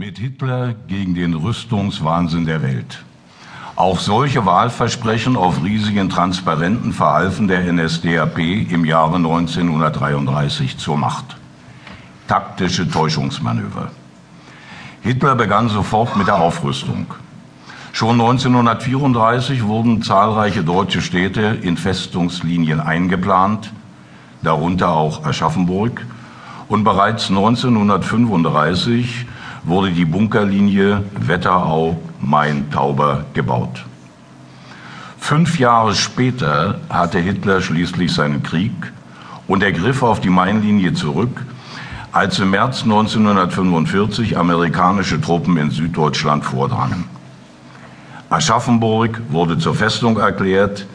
Mit Hitler gegen den Rüstungswahnsinn der Welt. Auch solche Wahlversprechen auf riesigen Transparenten verhalfen der NSDAP im Jahre 1933 zur Macht. Taktische Täuschungsmanöver. Hitler begann sofort mit der Aufrüstung. Schon 1934 wurden zahlreiche deutsche Städte in Festungslinien eingeplant, darunter auch Aschaffenburg, und bereits 1935 wurde die Bunkerlinie Wetterau-Main-Tauber gebaut. Fünf Jahre später hatte Hitler schließlich seinen Krieg und er griff auf die Mainlinie zurück, als im März 1945 amerikanische Truppen in Süddeutschland vordrangen. Aschaffenburg wurde zur Festung erklärt,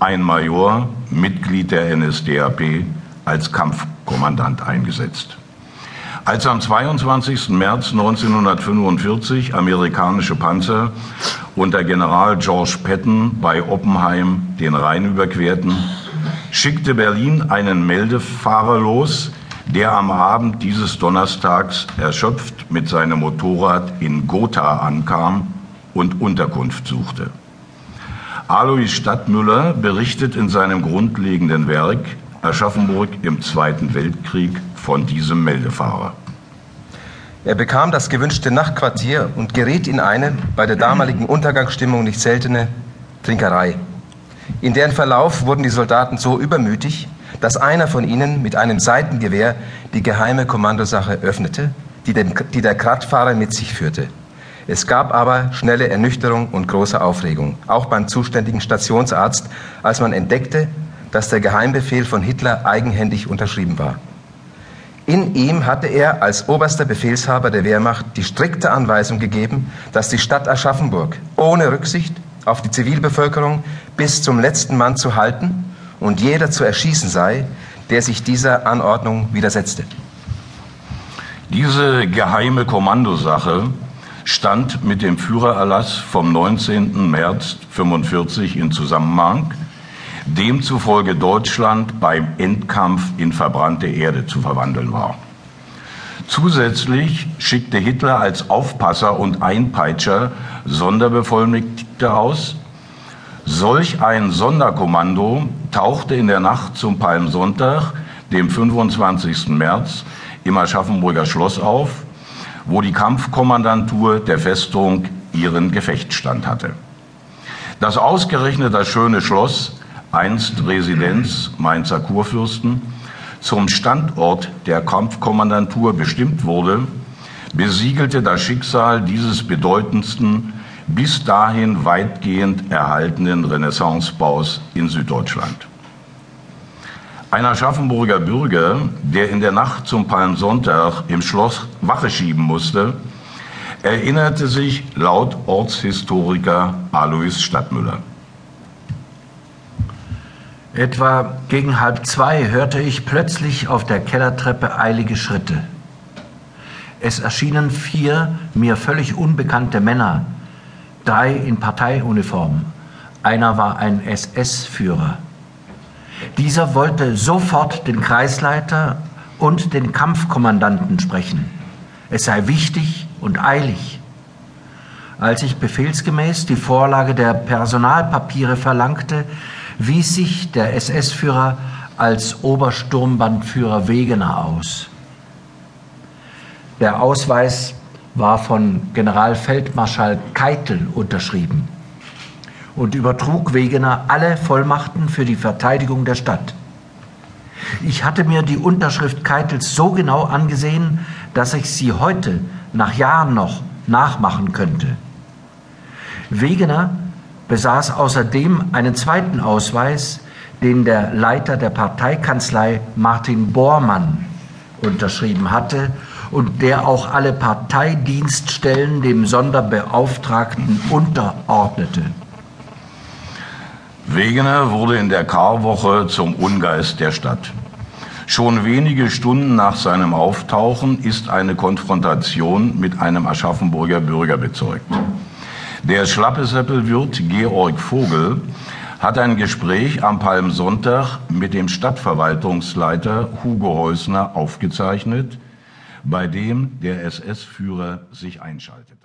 ein Major, Mitglied der NSDAP, als Kampfkommandant eingesetzt. Als am 22. März 1945 amerikanische Panzer unter General George Patton bei Oppenheim den Rhein überquerten, schickte Berlin einen Meldefahrer los, der am Abend dieses Donnerstags erschöpft mit seinem Motorrad in Gotha ankam und Unterkunft suchte. Alois Stadtmüller berichtet in seinem grundlegenden Werk Aschaffenburg im Zweiten Weltkrieg von diesem Meldefahrer. Er bekam das gewünschte Nachtquartier und geriet in eine bei der damaligen Untergangsstimmung nicht seltene Trinkerei. In deren Verlauf wurden die Soldaten so übermütig, dass einer von ihnen mit einem Seitengewehr die geheime Kommandosache öffnete, die, dem, die der Kraftfahrer mit sich führte. Es gab aber schnelle Ernüchterung und große Aufregung, auch beim zuständigen Stationsarzt, als man entdeckte, dass der Geheimbefehl von Hitler eigenhändig unterschrieben war. In ihm hatte er als oberster Befehlshaber der Wehrmacht die strikte Anweisung gegeben, dass die Stadt Aschaffenburg ohne Rücksicht auf die Zivilbevölkerung bis zum letzten Mann zu halten und jeder zu erschießen sei, der sich dieser Anordnung widersetzte. Diese geheime Kommandosache stand mit dem Führererlass vom 19. März 1945 in Zusammenhang, demzufolge Deutschland beim Endkampf in verbrannte Erde zu verwandeln war. Zusätzlich schickte Hitler als Aufpasser und Einpeitscher Sonderbevollmächtigte aus. Solch ein Sonderkommando tauchte in der Nacht zum Palmsonntag, dem 25. März, im Aschaffenburger Schloss auf, wo die Kampfkommandantur der Festung ihren Gefechtsstand hatte. Dass ausgerechnet das schöne Schloss einst Residenz Mainzer Kurfürsten, zum Standort der Kampfkommandantur bestimmt wurde, besiegelte das Schicksal dieses bedeutendsten, bis dahin weitgehend erhaltenen Renaissancebaus in Süddeutschland. Ein Aschaffenburger Bürger, der in der Nacht zum Palmsonntag im Schloss Wache schieben musste, erinnerte sich laut Ortshistoriker Alois Stadtmüller. Etwa gegen halb zwei hörte ich plötzlich auf der Kellertreppe eilige Schritte. Es erschienen vier mir völlig unbekannte Männer, drei in Parteiuniform. Einer war ein SS-Führer. Dieser wollte sofort den Kreisleiter und den Kampfkommandanten sprechen. Es sei wichtig und eilig. Als ich befehlsgemäß die Vorlage der Personalpapiere verlangte, wies sich der SS-Führer als Obersturmbandführer Wegener aus. Der Ausweis war von Generalfeldmarschall Keitel unterschrieben und übertrug Wegener alle Vollmachten für die Verteidigung der Stadt. Ich hatte mir die Unterschrift Keitels so genau angesehen, dass ich sie heute, nach Jahren noch, nachmachen könnte. Wegener besaß außerdem einen zweiten Ausweis, den der Leiter der Parteikanzlei Martin Bormann unterschrieben hatte und der auch alle Parteidienststellen dem Sonderbeauftragten unterordnete. Wegener wurde in der Karwoche zum Ungeist der Stadt. Schon wenige Stunden nach seinem Auftauchen ist eine Konfrontation mit einem Aschaffenburger Bürger bezeugt. Der Schlappeseppelwirt Georg Vogel hat ein Gespräch am Palmsonntag mit dem Stadtverwaltungsleiter Hugo Häusner aufgezeichnet, bei dem der SS-Führer sich einschaltete.